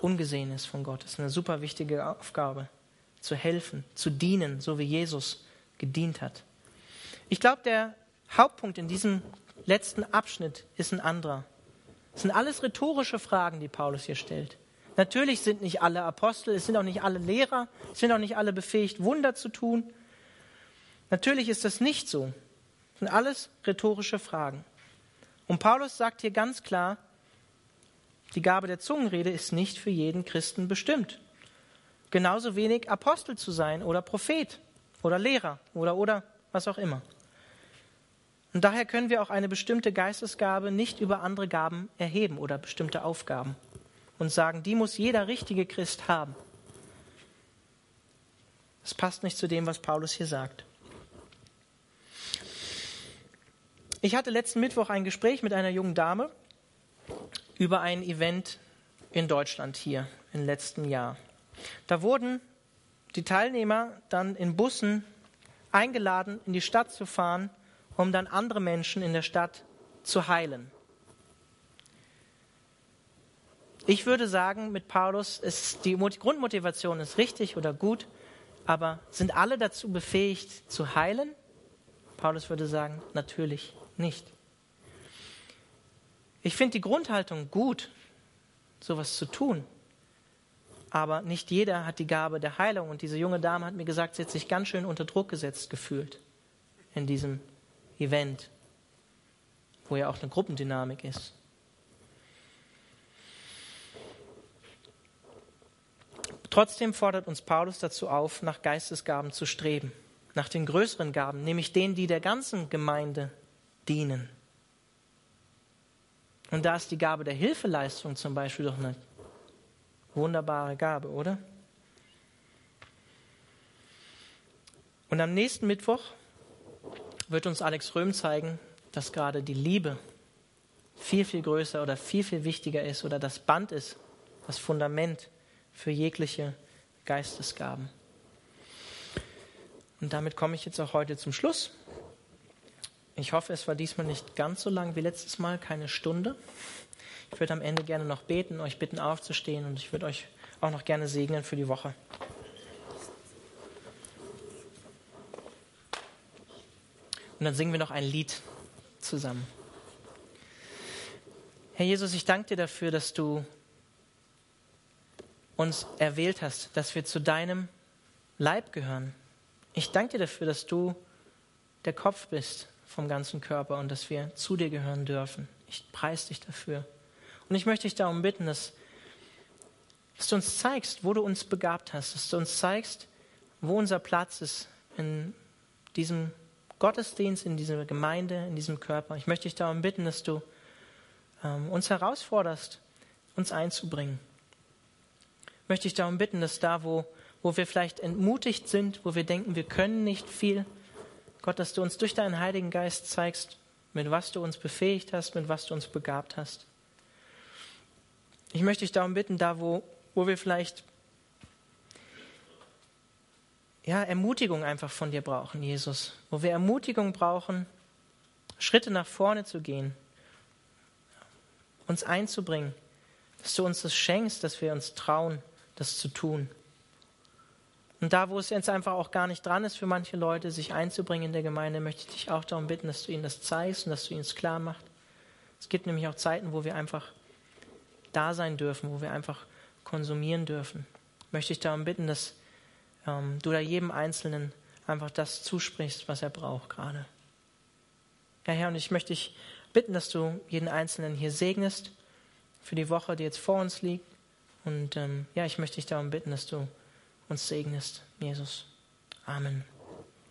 ungesehen ist von Gott. Das ist eine super wichtige Aufgabe, zu helfen, zu dienen, so wie Jesus gedient hat. Ich glaube, der Hauptpunkt in diesem letzten Abschnitt ist ein anderer. Es sind alles rhetorische Fragen, die Paulus hier stellt. Natürlich sind nicht alle Apostel, es sind auch nicht alle Lehrer, es sind auch nicht alle befähigt, Wunder zu tun. Natürlich ist das nicht so. Das sind alles rhetorische Fragen. Und Paulus sagt hier ganz klar, die Gabe der Zungenrede ist nicht für jeden Christen bestimmt. Genauso wenig Apostel zu sein oder Prophet oder Lehrer oder oder was auch immer. Und daher können wir auch eine bestimmte Geistesgabe nicht über andere Gaben erheben oder bestimmte Aufgaben und sagen, die muss jeder richtige Christ haben. Das passt nicht zu dem, was Paulus hier sagt. Ich hatte letzten Mittwoch ein Gespräch mit einer jungen Dame über ein Event in Deutschland hier im letzten Jahr. Da wurden die Teilnehmer dann in Bussen eingeladen, in die Stadt zu fahren, um dann andere Menschen in der Stadt zu heilen. Ich würde sagen, mit Paulus ist die Grundmotivation ist richtig oder gut, aber sind alle dazu befähigt zu heilen? Paulus würde sagen, natürlich nicht. Ich finde die Grundhaltung gut, sowas zu tun. Aber nicht jeder hat die Gabe der Heilung. Und diese junge Dame hat mir gesagt, sie hat sich ganz schön unter Druck gesetzt gefühlt in diesem Event, wo ja auch eine Gruppendynamik ist. Trotzdem fordert uns Paulus dazu auf, nach Geistesgaben zu streben, nach den größeren Gaben, nämlich denen, die der ganzen Gemeinde dienen. Und da ist die Gabe der Hilfeleistung zum Beispiel doch eine wunderbare Gabe, oder? Und am nächsten Mittwoch wird uns Alex Röhm zeigen, dass gerade die Liebe viel, viel größer oder viel, viel wichtiger ist oder das Band ist, das Fundament für jegliche Geistesgaben. Und damit komme ich jetzt auch heute zum Schluss. Ich hoffe, es war diesmal nicht ganz so lang wie letztes Mal, keine Stunde. Ich würde am Ende gerne noch beten, euch bitten aufzustehen und ich würde euch auch noch gerne segnen für die Woche. Und dann singen wir noch ein Lied zusammen. Herr Jesus, ich danke dir dafür, dass du uns erwählt hast, dass wir zu deinem Leib gehören. Ich danke dir dafür, dass du der Kopf bist vom ganzen Körper und dass wir zu dir gehören dürfen. Ich preise dich dafür. Und ich möchte dich darum bitten, dass, dass du uns zeigst, wo du uns begabt hast, dass du uns zeigst, wo unser Platz ist in diesem Gottesdienst, in dieser Gemeinde, in diesem Körper. Ich möchte dich darum bitten, dass du ähm, uns herausforderst, uns einzubringen. Ich möchte dich darum bitten, dass da, wo, wo wir vielleicht entmutigt sind, wo wir denken, wir können nicht viel, Gott, dass du uns durch deinen Heiligen Geist zeigst, mit was du uns befähigt hast, mit was du uns begabt hast. Ich möchte dich darum bitten, da wo, wo wir vielleicht ja, Ermutigung einfach von dir brauchen, Jesus. Wo wir Ermutigung brauchen, Schritte nach vorne zu gehen, uns einzubringen, dass du uns das schenkst, dass wir uns trauen, das zu tun. Und da, wo es jetzt einfach auch gar nicht dran ist für manche Leute, sich einzubringen in der Gemeinde, möchte ich dich auch darum bitten, dass du ihnen das zeigst und dass du ihnen es klar machst. Es gibt nämlich auch Zeiten, wo wir einfach da sein dürfen, wo wir einfach konsumieren dürfen. Möchte ich darum bitten, dass ähm, du da jedem Einzelnen einfach das zusprichst, was er braucht gerade. Ja, Herr, und ich möchte dich bitten, dass du jeden Einzelnen hier segnest für die Woche, die jetzt vor uns liegt. Und ähm, ja, ich möchte dich darum bitten, dass du uns segnest, Jesus. Amen.